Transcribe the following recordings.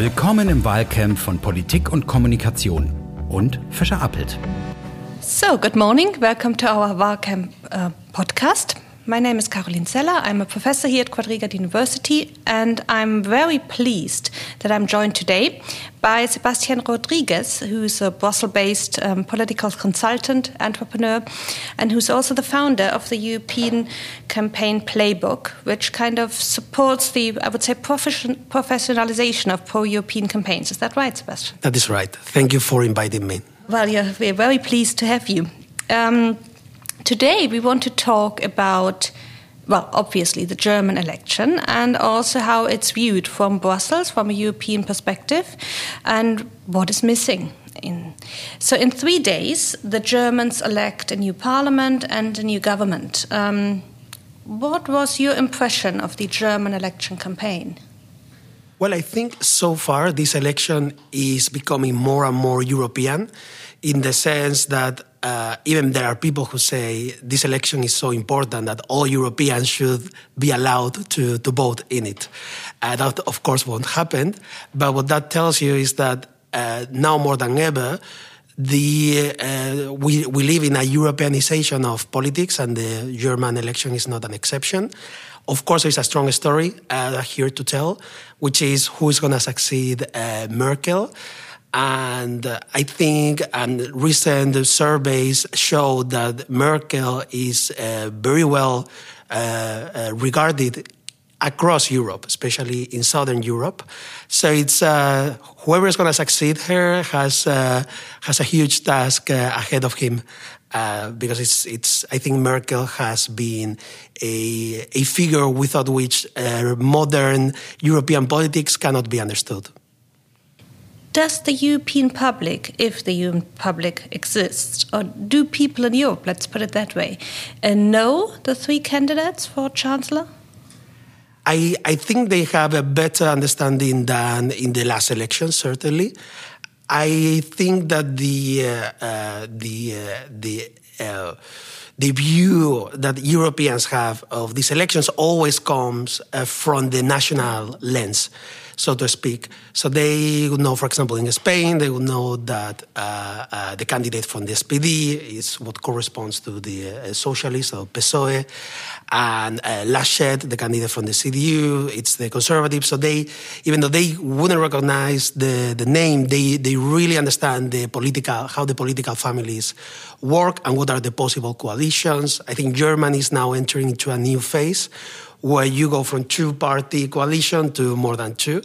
Willkommen im Wahlcamp von Politik und Kommunikation und Fischer Appelt. So, good morning. Welcome to our Wahlcamp uh, podcast. My name is Caroline Zeller. I'm a professor here at Quadriga University, and I'm very pleased that I'm joined today by Sebastian Rodriguez, who's a Brussels based um, political consultant, entrepreneur, and who's also the founder of the European Campaign Playbook, which kind of supports the, I would say, profession, professionalization of pro European campaigns. Is that right, Sebastian? That is right. Thank you for inviting me. Well, we're very pleased to have you. Um, Today, we want to talk about, well, obviously the German election and also how it's viewed from Brussels, from a European perspective, and what is missing. In. So, in three days, the Germans elect a new parliament and a new government. Um, what was your impression of the German election campaign? Well, I think so far this election is becoming more and more European in the sense that uh, even there are people who say this election is so important that all Europeans should be allowed to, to vote in it. Uh, that, of course, won't happen. But what that tells you is that uh, now more than ever, the, uh, we, we live in a Europeanization of politics, and the German election is not an exception. Of course, there's a strong story uh, here to tell, which is who is going to succeed uh, Merkel. And I think um, recent surveys show that Merkel is uh, very well uh, uh, regarded across Europe, especially in Southern Europe. So it's uh, whoever is going to succeed her has uh, has a huge task uh, ahead of him. because it's, it's, I think Merkel has been a, a figure without which modern European politics cannot be understood does the European public, if the European public exists, or do people in Europe, let's put it that way, uh, know the three candidates for Chancellor? I, I think they have a better understanding than in the last election, certainly. I think that the uh, uh, the uh, the uh, the view that Europeans have of these elections always comes uh, from the national lens so to speak. So they would know, for example, in Spain, they would know that uh, uh, the candidate from the SPD is what corresponds to the uh, socialist or PSOE, and uh, Laschet, the candidate from the CDU, it's the conservative. So they, even though they wouldn't recognize the, the name, they, they really understand the political, how the political families work and what are the possible coalitions. I think Germany is now entering into a new phase where you go from two party coalition to more than two.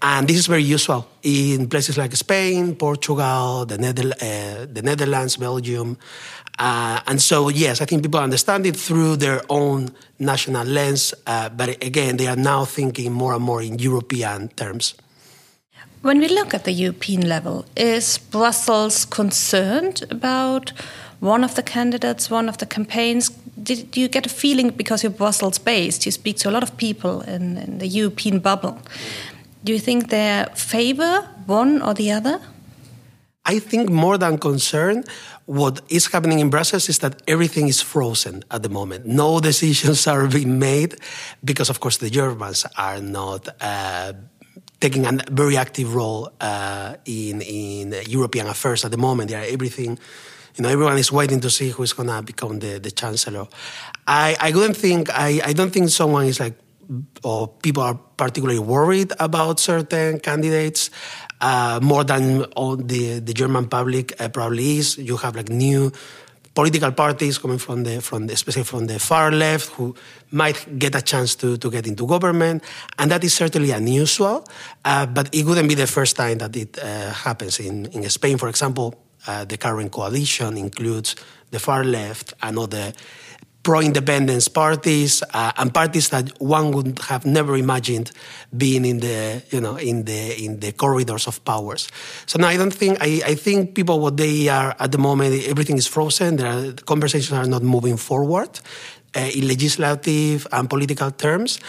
And this is very usual in places like Spain, Portugal, the, Nether- uh, the Netherlands, Belgium. Uh, and so, yes, I think people understand it through their own national lens. Uh, but again, they are now thinking more and more in European terms. When we look at the European level, is Brussels concerned about one of the candidates, one of the campaigns did you get a feeling because you're Brussels based, you speak to a lot of people in, in the European bubble? Do you think they favor one or the other? I think more than concern, what is happening in Brussels is that everything is frozen at the moment. No decisions are being made because, of course, the Germans are not uh, taking a very active role uh, in in European affairs at the moment. Everything you know, everyone is waiting to see who's going to become the, the chancellor. I, I wouldn't think, I, I don't think someone is like, or people are particularly worried about certain candidates. Uh, more than all the, the German public uh, probably is. You have like new political parties coming from the, from the, especially from the far left, who might get a chance to, to get into government. And that is certainly unusual, uh, but it wouldn't be the first time that it uh, happens. In, in Spain, for example, uh, the current coalition includes the far left and other pro-independence parties uh, and parties that one would have never imagined being in the you know in the in the corridors of powers. So now I don't think I, I think people what they are at the moment everything is frozen. Are, the conversations are not moving forward uh, in legislative and political terms,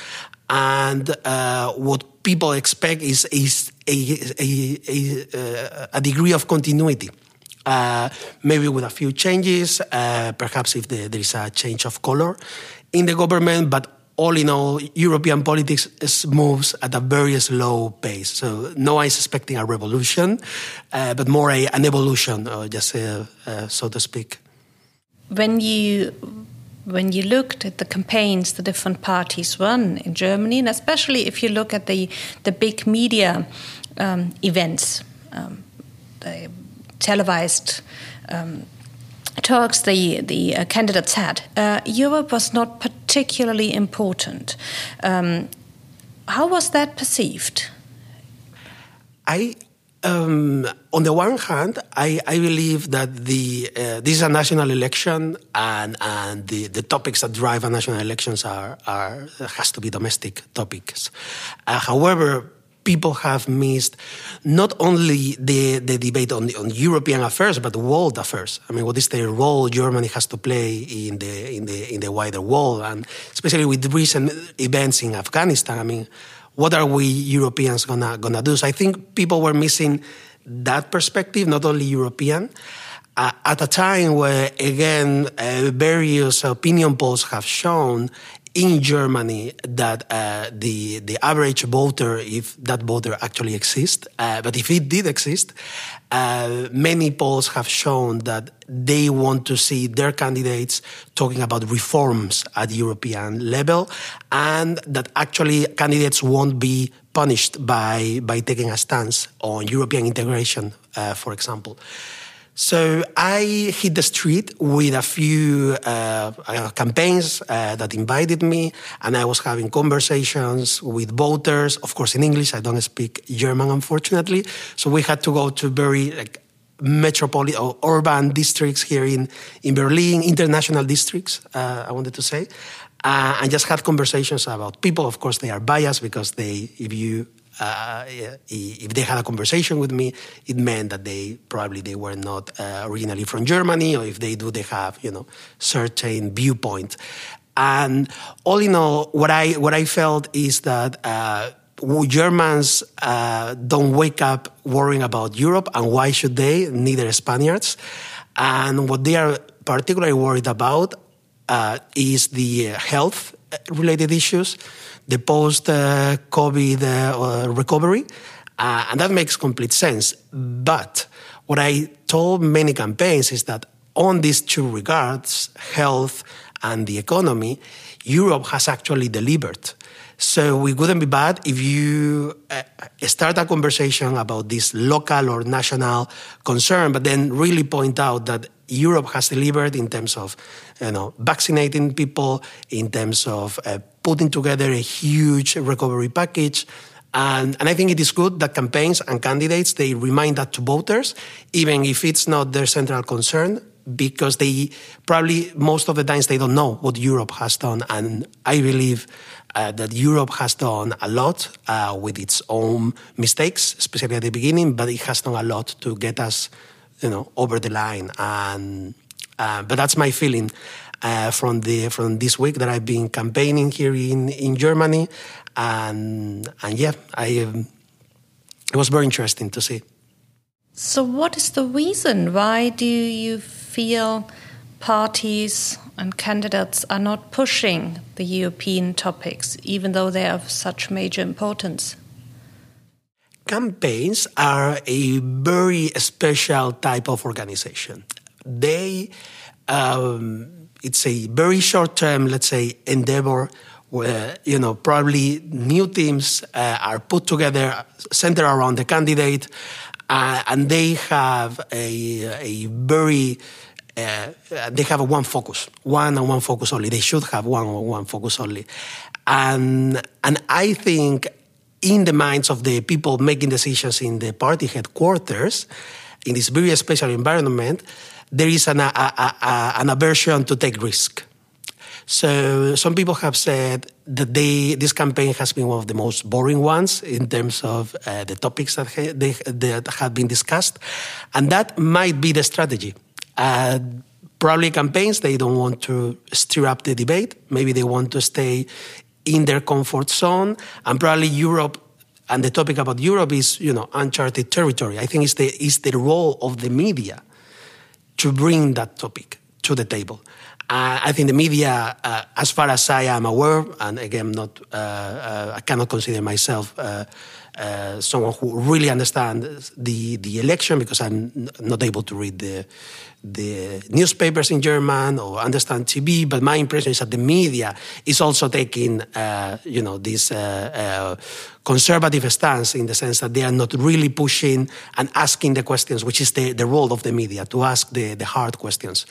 and uh, what people expect is is a, a, a, a degree of continuity uh, maybe with a few changes, uh, perhaps if the, there is a change of color in the government, but all in all, European politics moves at a very slow pace. So no one is expecting a revolution, uh, but more a, an evolution, uh, just uh, uh, so to speak. When you when you looked at the campaigns the different parties run in Germany, and especially if you look at the the big media um, events, um, televised. Um, talks the the uh, candidates had, uh, Europe was not particularly important. Um, how was that perceived? I. Um, on the one hand, I, I believe that the uh, this is a national election, and and the, the topics that drive a national elections are are has to be domestic topics. Uh, however, people have missed not only the, the debate on, on European affairs, but world affairs. I mean, what is the role Germany has to play in the, in the, in the wider world? And especially with recent events in Afghanistan, I mean, what are we Europeans gonna, gonna do? So I think people were missing that perspective, not only European. Uh, at a time where, again, uh, various opinion polls have shown in Germany that uh, the the average voter, if that voter actually exists, uh, but if it did exist, uh, many polls have shown that they want to see their candidates talking about reforms at European level, and that actually candidates won't be punished by by taking a stance on European integration, uh, for example. So I hit the street with a few uh, uh, campaigns uh, that invited me, and I was having conversations with voters, of course in English. I don't speak German, unfortunately, so we had to go to very like metropolitan or urban districts here in in Berlin, international districts. Uh, I wanted to say. Uh, and just had conversations about people. Of course, they are biased because they, if you uh, if they had a conversation with me, it meant that they probably they were not uh, originally from Germany, or if they do, they have you know certain viewpoint. And all in all, what I what I felt is that. Uh, Germans uh, don't wake up worrying about Europe, and why should they? Neither Spaniards. And what they are particularly worried about uh, is the health related issues the post COVID uh, recovery. Uh, and that makes complete sense. But what I told many campaigns is that on these two regards, health and the economy, Europe has actually delivered. So we wouldn't be bad if you uh, start a conversation about this local or national concern, but then really point out that Europe has delivered in terms of, you know, vaccinating people, in terms of uh, putting together a huge recovery package. And, and I think it is good that campaigns and candidates, they remind that to voters, even if it's not their central concern, because they probably most of the times they don't know what Europe has done. And I believe uh, that Europe has done a lot uh, with its own mistakes, especially at the beginning, but it has done a lot to get us, you know, over the line. And uh, but that's my feeling uh, from the from this week that I've been campaigning here in in Germany, and and yeah, I um, it was very interesting to see. So, what is the reason? Why do you feel parties and candidates are not pushing the European topics, even though they are of such major importance? Campaigns are a very special type of organization. They um, it's a very short term, let's say, endeavor where you know probably new teams uh, are put together, centered around the candidate, uh, and they have a a very uh, they have a one focus, one and one focus only. They should have one or one focus only, and and I think in the minds of the people making decisions in the party headquarters, in this very special environment, there is an, a, a, an aversion to take risk. So some people have said that they, this campaign has been one of the most boring ones in terms of uh, the topics that, ha- they, that have been discussed, and that might be the strategy. Uh, probably campaigns they don't want to stir up the debate. Maybe they want to stay in their comfort zone, and probably Europe. And the topic about Europe is, you know, uncharted territory. I think it's the, it's the role of the media to bring that topic to the table. Uh, I think the media, uh, as far as I am aware, and again, not uh, uh I cannot consider myself uh, someone who really understands the the election because I'm not able to read the the newspapers in German or understand TV, but my impression is that the media is also taking, uh, you know, this uh, uh, conservative stance in the sense that they are not really pushing and asking the questions, which is the, the role of the media, to ask the, the hard questions.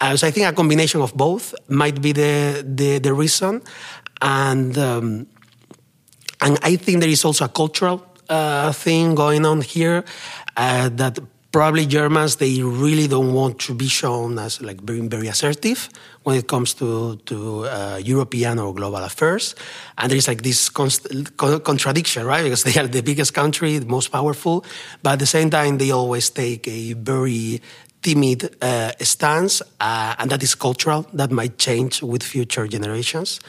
Uh, so I think a combination of both might be the, the, the reason. And, um, and I think there is also a cultural uh, thing going on here uh, that probably Germans they really don't want to be shown as like being very assertive when it comes to to uh, European or global affairs, and there is like this const- contradiction, right? Because they are the biggest country, the most powerful, but at the same time they always take a very timid uh, stance, uh, and that is cultural. That might change with future generations.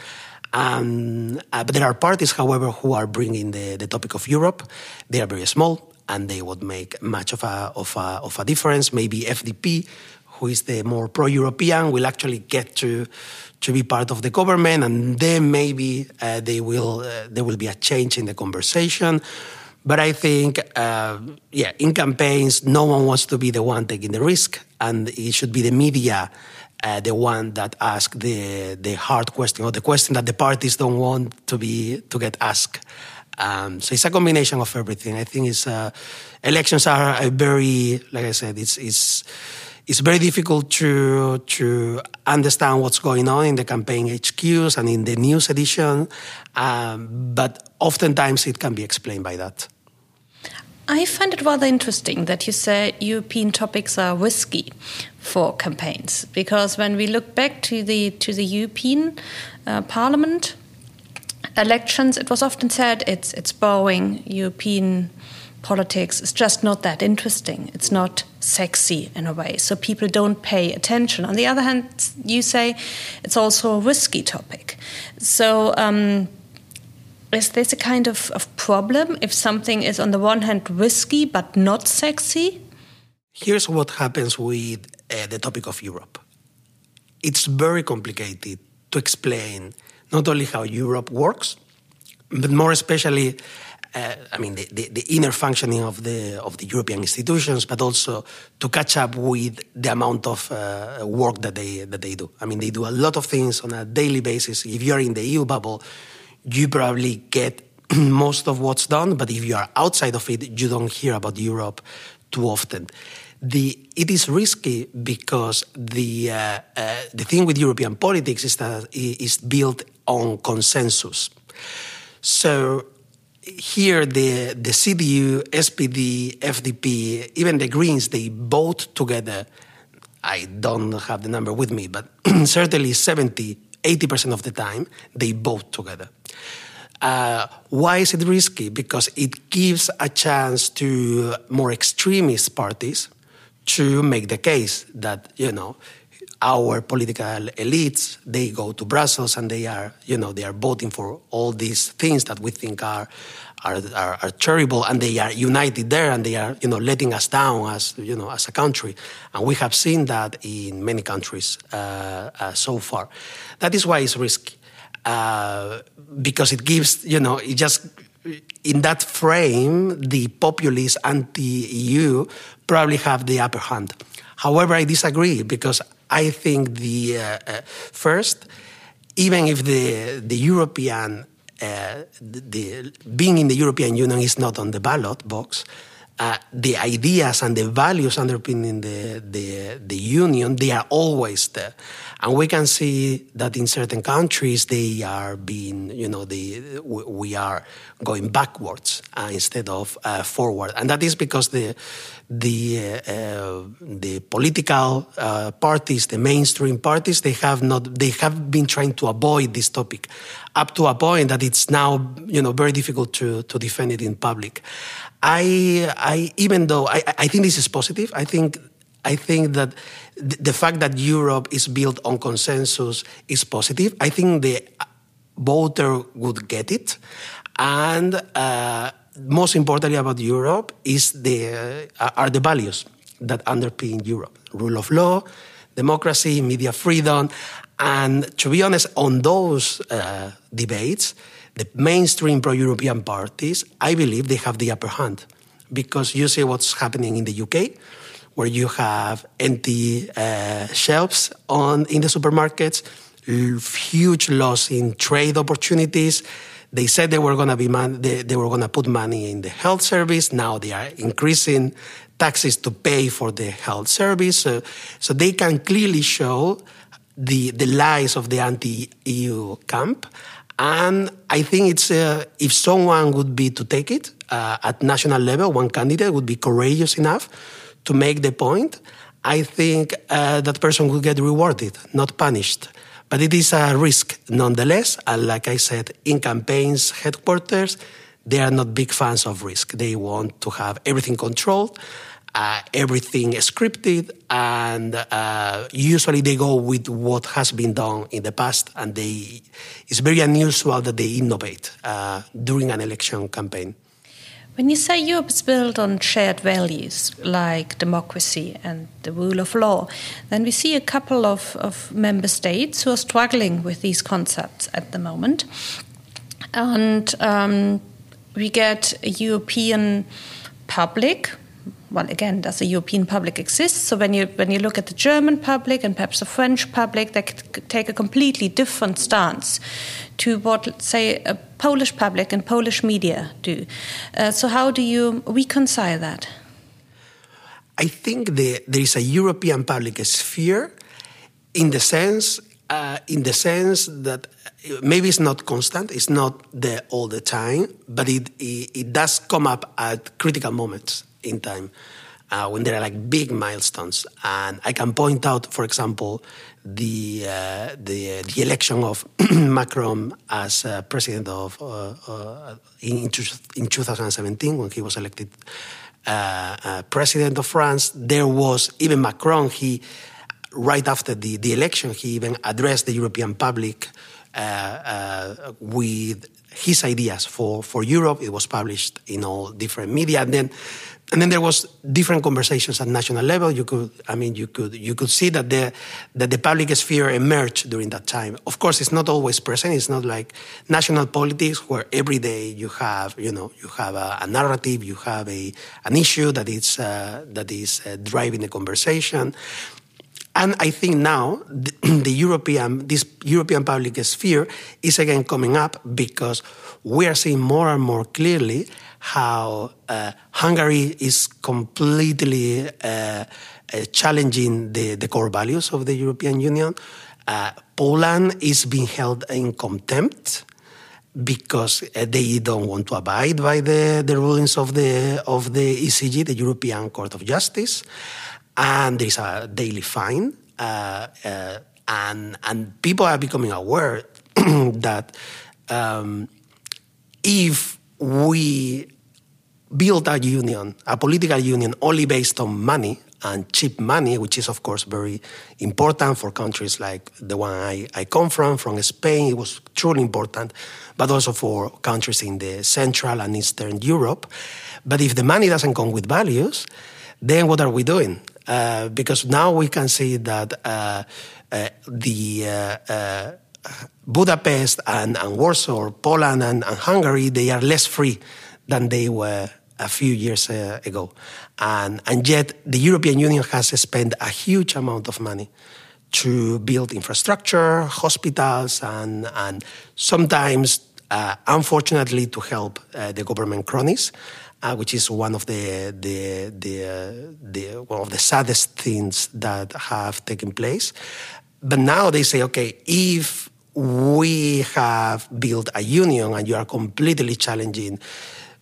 Um, uh, but there are parties, however, who are bringing the, the topic of Europe. They are very small and they would make much of a, of a, of a difference. Maybe FDP, who is the more pro-European, will actually get to to be part of the government, and then maybe uh, they will uh, there will be a change in the conversation. But I think, uh, yeah, in campaigns, no one wants to be the one taking the risk, and it should be the media. Uh, the one that asks the the hard question or the question that the parties don't want to be to get asked. Um, so it's a combination of everything. I think it's uh, elections are a very, like I said, it's it's it's very difficult to to understand what's going on in the campaign HQs and in the news edition, um, but oftentimes it can be explained by that. I find it rather interesting that you say European topics are risky for campaigns because when we look back to the to the European uh, Parliament elections, it was often said it's it's boring. European politics is just not that interesting. It's not sexy in a way, so people don't pay attention. On the other hand, you say it's also a risky topic. So. Um, is this a kind of, of problem if something is on the one hand risky but not sexy? Here's what happens with uh, the topic of Europe. It's very complicated to explain not only how Europe works, but more especially, uh, I mean, the, the, the, inner functioning of the of the European institutions, but also to catch up with the amount of uh, work that they that they do. I mean, they do a lot of things on a daily basis. If you're in the EU bubble, you probably get most of what's done, but if you are outside of it, you don't hear about Europe too often. The, it is risky because the uh, uh, the thing with European politics is that it is built on consensus. So here the the CDU, SPD, FDP, even the Greens, they vote together. I don't have the number with me, but certainly 70, 80% of the time they vote together. Uh, why is it risky? Because it gives a chance to more extremist parties to make the case that you know our political elites they go to Brussels and they are you know they are voting for all these things that we think are are, are, are terrible and they are united there and they are you know letting us down as you know as a country. And we have seen that in many countries uh, uh, so far. That is why it's risky uh, because it gives you know it just in that frame the populist anti-EU probably have the upper hand. However I disagree because I think the uh, uh, first, even if the the European uh, the, being in the European Union is not on the ballot box, uh, the ideas and the values underpinning the, the, the union, they are always there. And we can see that in certain countries, they are being, you know, the, we are going backwards uh, instead of uh, forward. And that is because the, the, uh, the political uh, parties, the mainstream parties, they have not, they have been trying to avoid this topic up to a point that it's now, you know, very difficult to, to defend it in public. I, I even though I, I think this is positive, I think I think that the fact that Europe is built on consensus is positive. I think the voter would get it, and uh, most importantly about Europe is the uh, are the values that underpin Europe: rule of law, democracy, media freedom. And to be honest, on those uh, debates, the mainstream pro European parties, I believe they have the upper hand because you see what's happening in the UK, where you have empty uh, shelves on in the supermarkets, huge loss in trade opportunities. They said they were going to be man- they, they were going to put money in the health service. Now they are increasing taxes to pay for the health service. So, so they can clearly show the the lies of the anti-EU camp. And I think it's uh, if someone would be to take it uh, at national level, one candidate would be courageous enough to make the point. I think uh, that person would get rewarded, not punished. But it is a risk nonetheless. And like I said, in campaigns headquarters, they are not big fans of risk. They want to have everything controlled, uh, everything scripted, and uh, usually they go with what has been done in the past. And they, it's very unusual that they innovate uh, during an election campaign. When you say Europe is built on shared values like democracy and the rule of law, then we see a couple of, of member states who are struggling with these concepts at the moment. And um, we get a European public well, again, does the European public exist? So when you when you look at the German public and perhaps the French public, they take a completely different stance to what, say, a Polish public and Polish media do. Uh, so how do you reconcile that? I think the, there is a European public sphere, in the sense, uh, in the sense that maybe it's not constant, it's not there all the time, but it, it, it does come up at critical moments in time uh, when there are like big milestones. And I can point out, for example, the uh, the, the election of Macron as uh, president of uh, uh, in, in 2017 when he was elected uh, president of France. There was even Macron. He right after the, the election he even addressed the European public with his ideas for, for Europe. It was published in all different media. And then and then there was different conversations at national level. You could, I mean, you could you could see that the that the public sphere emerged during that time. Of course, it's not always present. It's not like national politics where every day you have you know you have a, a narrative, you have a an issue that is uh, that is uh, driving the conversation. And I think now the, the European this European public sphere is again coming up because we are seeing more and more clearly how uh, Hungary is completely uh, uh, challenging the, the, core values of the European Union. Uh, Poland is being held in contempt because uh, they don't want to abide by the, the rulings of the of the ECJ, the European Court of Justice, and there is a daily fine, uh, and and people are becoming aware that um, if we build a union, a political union, only based on money and cheap money, which is, of course, very important for countries like the one I, I come from, from Spain. It was truly important, but also for countries in the Central and Eastern Europe. But if the money doesn't come with values, then what are we doing? Uh, because now we can see that uh, uh, the uh, Budapest and, and, Warsaw, Poland and, and Hungary, they are less free than they were a few years ago. And, and yet, the European Union has spent a huge amount of money to build infrastructure, hospitals, and, and sometimes, unfortunately, to help the government cronies. Uh, which is one of the the the, uh, the, one of the saddest things that have taken place. But now they say, okay, if we have built a union and you are completely challenging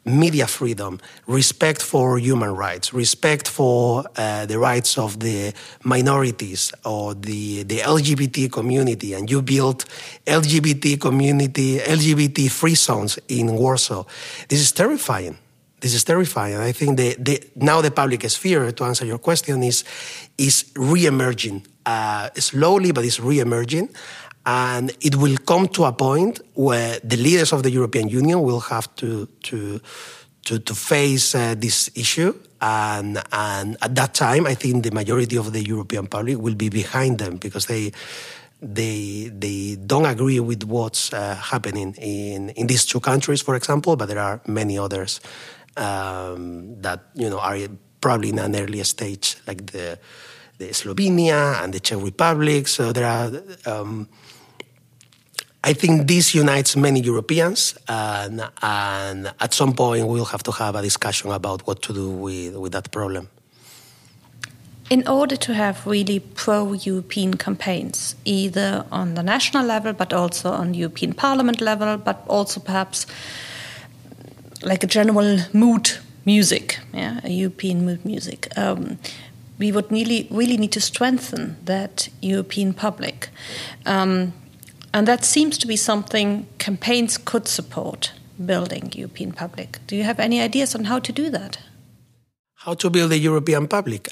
media freedom, respect for human rights, respect for uh, the rights of the minorities or the, the LGBT community, and you build LGBT community, LGBT free zones in Warsaw. This is terrifying. This is terrifying. I think the, the, now the public sphere, to answer your question, is, is re-emerging, uh, slowly, but it's re-emerging. And it will come to a point where the leaders of the European Union will have to, to, to, to face uh, this issue And, and at that time, I think the majority of the European public will be behind them because they, they, they don't agree with what's uh, happening in, in these two countries, for example, but there are many others um, that you know are probably in an earlier stage, like the, the Slovenia and the Czech Republic. So there are. Um, I think this unites many Europeans, and, and, at some point we'll have to have a discussion about what to do with, with that problem. In order to have really pro European campaigns, either on the national level, but also on European Parliament level, but also perhaps like a general mood music, yeah, a European mood music, um, we would really, really need to strengthen that European public. Um, and that seems to be something campaigns could support building European public. Do you have any ideas on how to do that? How to build a European public?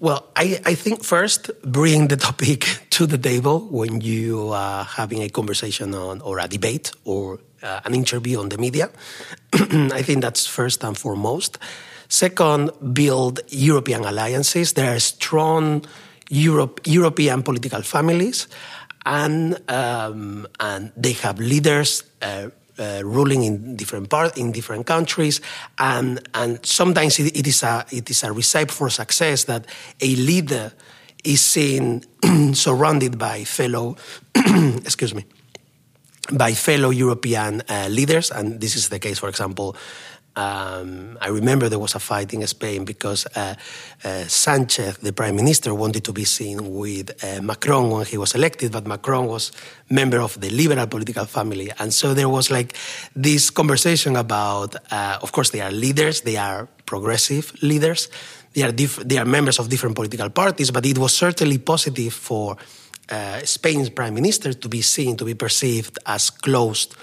Well, I, I think first bring the topic to the table when you are having a conversation on or a debate or uh, an interview on the media. I think that's first and foremost. Second, build European alliances. There are strong Europe, European political families and um, and they have leaders. Uh, uh, ruling in different part in different countries, and and sometimes it, it is a it is a recipe for success that a leader is seen surrounded by fellow excuse me by fellow European uh, leaders, and this is the case, for example, um, I remember there was a fight in Spain because uh, uh, Sanchez, the prime minister, wanted to be seen with uh, Macron when he was elected, but Macron was member of the liberal political family, and so there was like this conversation about. Uh, of course, they are leaders; they are progressive leaders. They are they are members of different political parties, but it was certainly positive for uh, Spain's prime minister to be seen, to be perceived as closed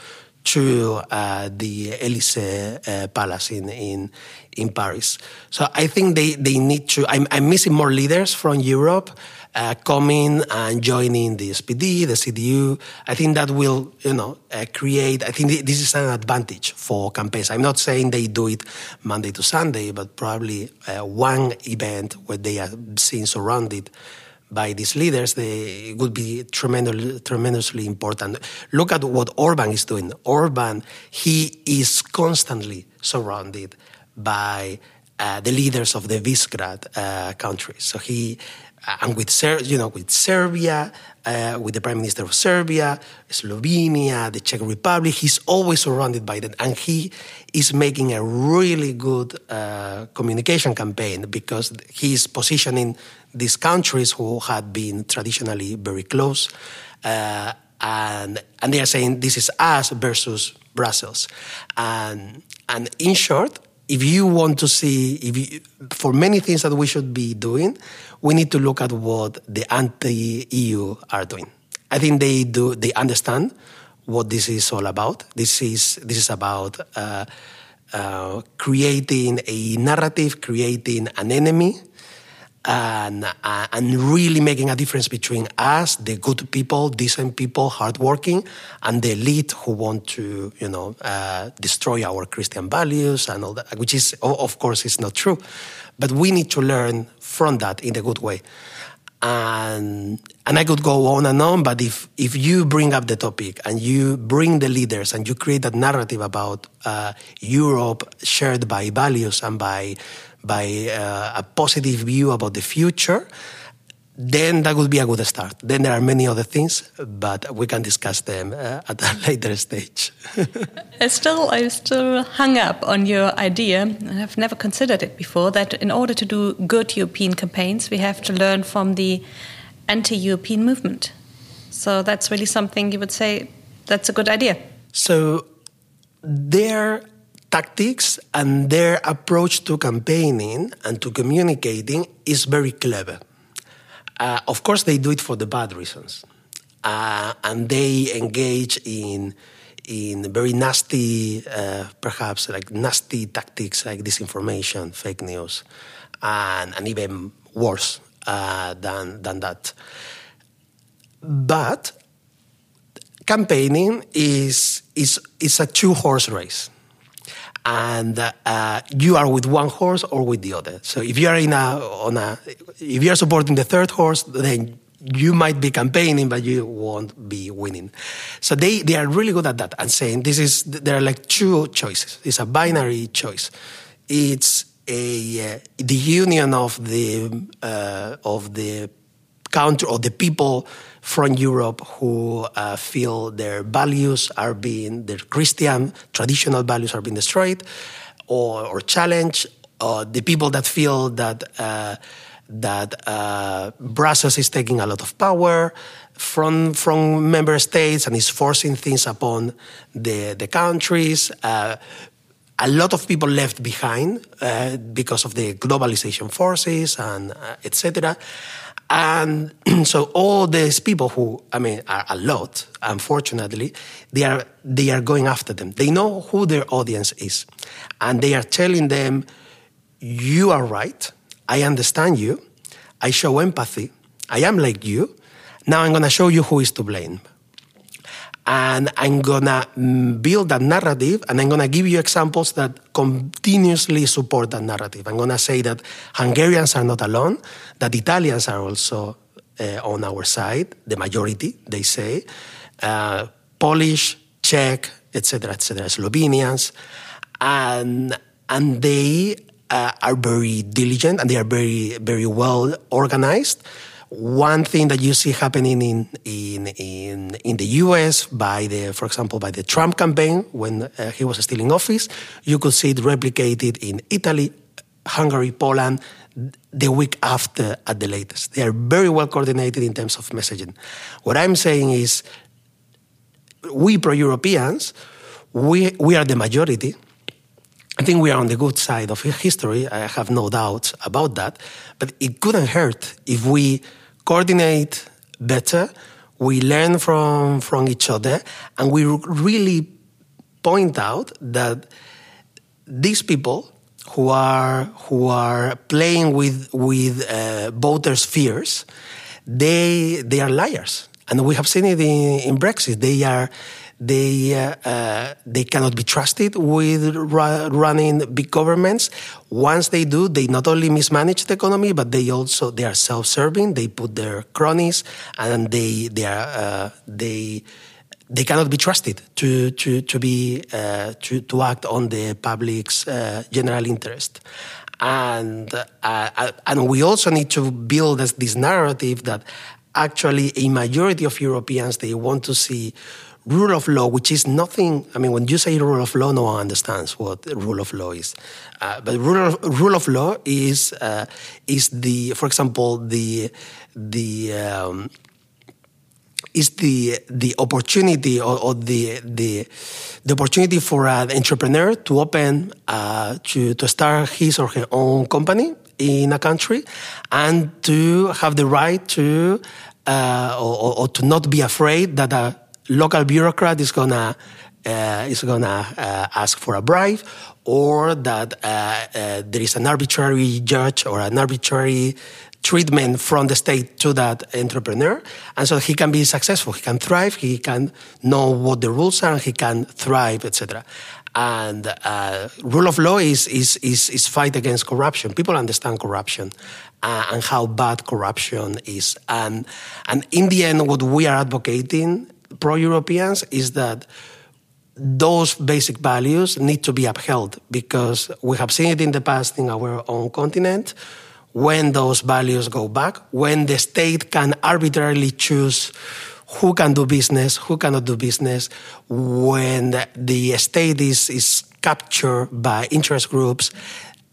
to uh, the Elysee uh, Palace in, in in Paris. So I think they, they need to. I'm, I'm missing more leaders from Europe uh, coming and joining the SPD, the CDU. I think that will you know uh, create. I think this is an advantage for campaigns. I'm not saying they do it Monday to Sunday, but probably uh, one event where they are seen surrounded by these leaders, they would be tremendous, tremendously important. Look at what Orban is doing. Orban, he is constantly surrounded by the leaders of the Visegrad uh, countries. So he, uh, and with Ser- you know, with Serbia, uh, with the Prime Minister of Serbia, Slovenia, the Czech Republic, he's always surrounded by that, and he is making a really good uh, communication campaign because he's positioning these countries who had been traditionally very close, uh, and and they are saying this is us versus Brussels, and and in short, if you want to see, if you, for many things that we should be doing, we need to look at what the anti-EU are doing. I think they do. They understand what this is all about. This is this is about. Uh, uh, creating a narrative, creating an enemy, and, uh, and really making a difference between us, the good people, decent people, hardworking, and the elite who want to, you know, uh, destroy our Christian values and all that, which is, of course, is not true. But we need to learn from that in a good way. And, and I could go on and on, but if, if you bring up the topic and you bring the leaders and you create that narrative about uh, Europe shared by values and by by uh, a positive view about the future, then that would be a good start. Then there are many other things, but we can discuss them uh, at a later stage. I still, I still hung up on your idea. I've never considered it before. That in order to do good European campaigns, we have to learn from the anti-European movement. So that's really something you would say. That's a good idea. So there tactics and their approach to campaigning and to communicating is very clever. Uh, of course, they do it for the bad reasons, uh, and they engage in in very nasty, uh, perhaps like nasty tactics like disinformation, fake news, and, and even worse uh, than than that. But campaigning is is is a two horse race and uh, you are with one horse or with the other. So if you are in a on a if you are supporting the third horse, then you might be campaigning, but you won't be winning. So they, they are really good at that and saying this is there are like two choices. It's a binary choice. It's a uh, the union of the uh, of the country or the people from Europe who uh, feel their values are being their Christian traditional values are being destroyed or, or challenged. Or the people that feel that uh, that uh, Brussels is taking a lot of power from from member states and is forcing things upon the the countries. Uh, a lot of people left behind uh, because of the globalization forces and uh, etc. And so all these people who, I mean, are a lot, unfortunately, they are they are going after them. They know who their audience is, and they are telling them, "You are right." I understand you. I show empathy. I am like you. Now I'm going to show you who is to blame. And I'm to mm, build that narrative and I'm to give you examples that continuously support that narrative. I'm to say that Hungarians are not alone, that Italians are also uh, on our side, the majority, they say, uh, Polish, Czech, etc., etc., Slovenians. And, and they uh, are very diligent and they are very, very well organized. One thing that you see happening in, in, in, in the US by the, for example, by the Trump campaign when uh, he was still in office, you could see it replicated in Italy, Hungary, Poland, the week after at the latest. They are very well coordinated in terms of messaging. What I'm saying is, we pro Europeans, we, we are the majority I think we are on the good side of history. I have no doubts about that. But it couldn't hurt if we coordinate better, we learn from, from each other, and we really point out that these people who are who are playing with with uh, voters' fears, they they are liars, and we have seen it in, in Brexit. They are they uh, uh, they cannot be trusted with running big governments. Once they do, they not only mismanage the economy, but they also they are self-serving. They put their cronies, and they they are uh, they they cannot be trusted to to to be uh, to to act on the public's uh, general interest. And uh, and we also need to build this, this narrative that actually a majority of Europeans they want to see rule of law, which is nothing. I mean, when you say rule of law, no one understands what rule of law is. Uh, but rule of, rule of law is uh, is the, for example, the the um, is the the opportunity or, or, the the the opportunity for an entrepreneur to open uh, to to start his or her own company in a country and to have the right to uh, or, or, to not be afraid that a local bureaucrat is gonna uh, is gonna uh, ask for a bribe, or that uh, uh, there is an arbitrary judge or an arbitrary treatment from the state to that entrepreneur, and so he can be successful. He can thrive. He can know what the rules are. He can thrive, etc. And uh, rule of law is, is is is fight against corruption. People understand corruption, uh, and how bad corruption is. And, and in the end, what we are advocating pro Europeans is that those basic values need to be upheld because we have seen it in the past in our own continent. When those values go back, when the state can arbitrarily choose who can do business, who cannot do business, when the state is, is captured by interest groups,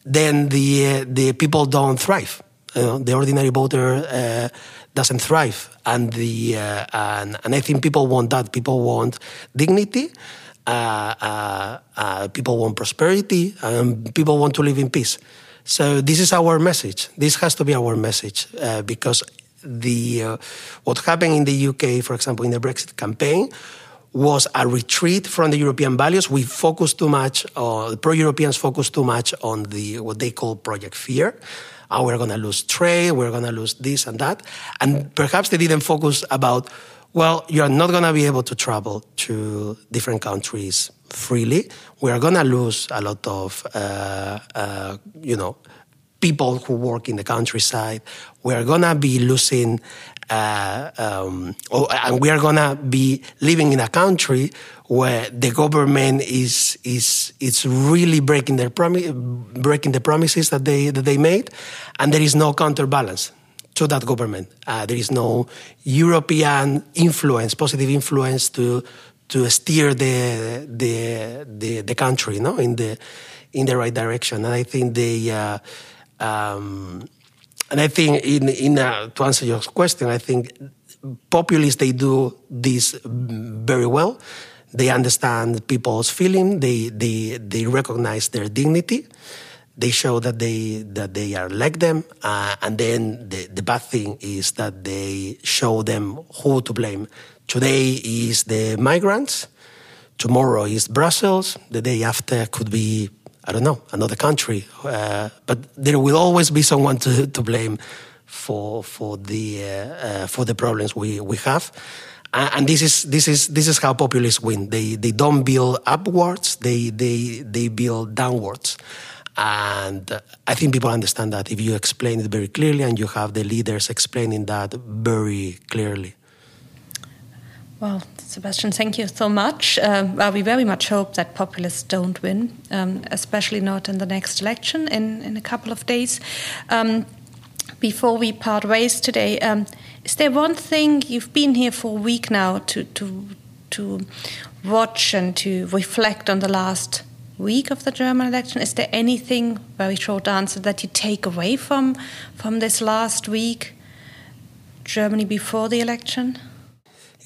then the, the people don't thrive. The ordinary voter uh, doesn't thrive, and the uh, and, and I think people want that. People want dignity. Uh, uh, uh, people want prosperity, and people want to live in peace. So this is our message. This has to be our message uh, because the what happened in the UK, for example, in the Brexit campaign, was a retreat from the European values. We focused too much, uh, pro Europeans focused too much on the what they call Project Fear oh, we're going to lose trade, we're going to lose this and that. And perhaps they didn't focus about Well, you're not going to be able to travel to different countries freely. We are going to lose a lot of, uh, uh, you know, people who work in the countryside. We are going to be losing, uh, um, oh, and we are going to be living in a country where the government is is is really breaking their promi- breaking the promises that they that they made, and there is no counterbalance to that government. Uh, there is no European influence, positive influence to to steer the the the, the country, no, in the in the right direction. And I think they. Uh, um, and I think, in, in uh, to answer your question, I think populists they do this very well. They understand people's feeling. They they they recognize their dignity. They show that they that they are like them. Uh, and then the, the bad thing is that they show them who to blame. Today is the migrants. Tomorrow is Brussels. The day after could be I don't know, another country. Uh, but there will always be someone to, to blame for for the uh, uh, for the problems we, we have. And this is this is this is how populists win. They they don't build upwards. They they they build downwards. And I think people understand that if you explain it very clearly and you have the leaders explaining that very clearly. Well, Sebastian, thank you so much. Um, well, we very much hope that populists don't win, um, especially not in the next election in, in a couple of days. Um, before we part ways today, um, is there one thing you've been here for a week now to, to, to watch and to reflect on the last week of the German election? Is there anything, very short answer, that you take away from, from this last week, Germany before the election?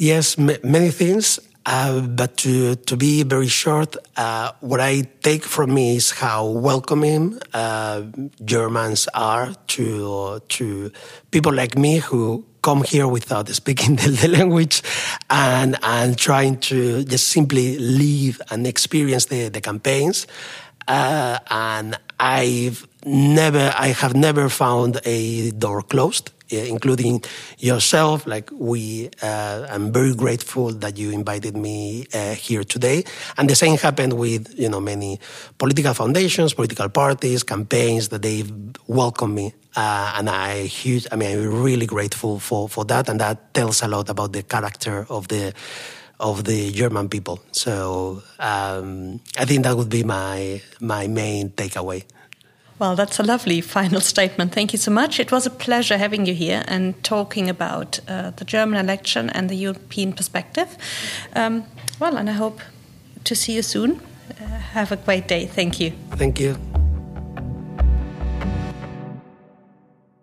Yes, many things. Uh, but to, to be very short, uh, what I take from me is how welcoming uh, Germans are to to people like me who come here without speaking the, the, language and and trying to just simply live and experience the, the campaigns. Uh, and I've never, I have never found a door closed including yourself. Like we, uh, I'm very grateful that you invited me uh, here today. And the same happened with you know many political foundations, political parties, campaigns that they welcomed me. Uh, and I huge, I mean, I'm really grateful for, for that, and that tells a lot about the character of the of the German people. So um, I think that would be my my main takeaway. Well, that's a lovely final statement. Thank you so much. It was a pleasure having you here and talking about uh, the German election and the European perspective. Um, well, and I hope to see you soon. Uh, have a great day. Thank you. Thank you.